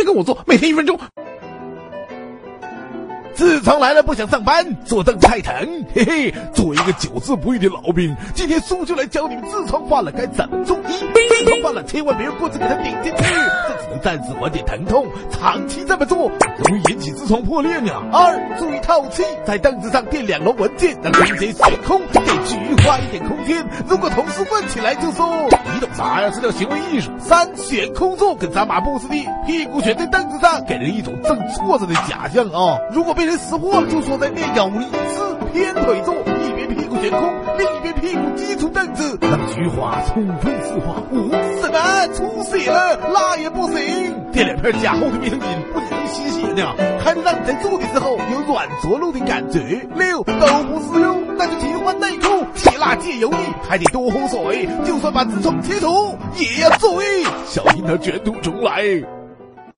天跟我做，每天一分钟。痔疮来了不想上班，坐凳太疼，嘿嘿。作为一个久治不愈的老兵，今天苏就来教你们痔疮犯了该怎么做医。痔疮犯了千万别用棍子给他顶进去，这只能暂时缓解疼痛，长期这么做容易引起痔疮破裂呢。二，注意透气，在凳子上垫两摞文件，让空间悬空，给菊花一点空间。如果同事问起来就说你懂啥呀？这叫行为艺术。三，悬空坐跟扎马步似的，屁股悬在凳子上，给人一种正坐着的假象啊。如果被人识货，就说在练有仪式，偏腿坐，一边屁股悬空，另一边屁股击出凳子，让菊花充分释放。五，什么出血了？那也不行，垫两片加厚的卫生巾，不仅能吸血呢，还能让你在坐的时候有软着陆的感觉。六，都不适用，那就替换内裤，切辣戒油腻，还得多喝水，就算把痔疮切除，也要注意，小心它卷土重来。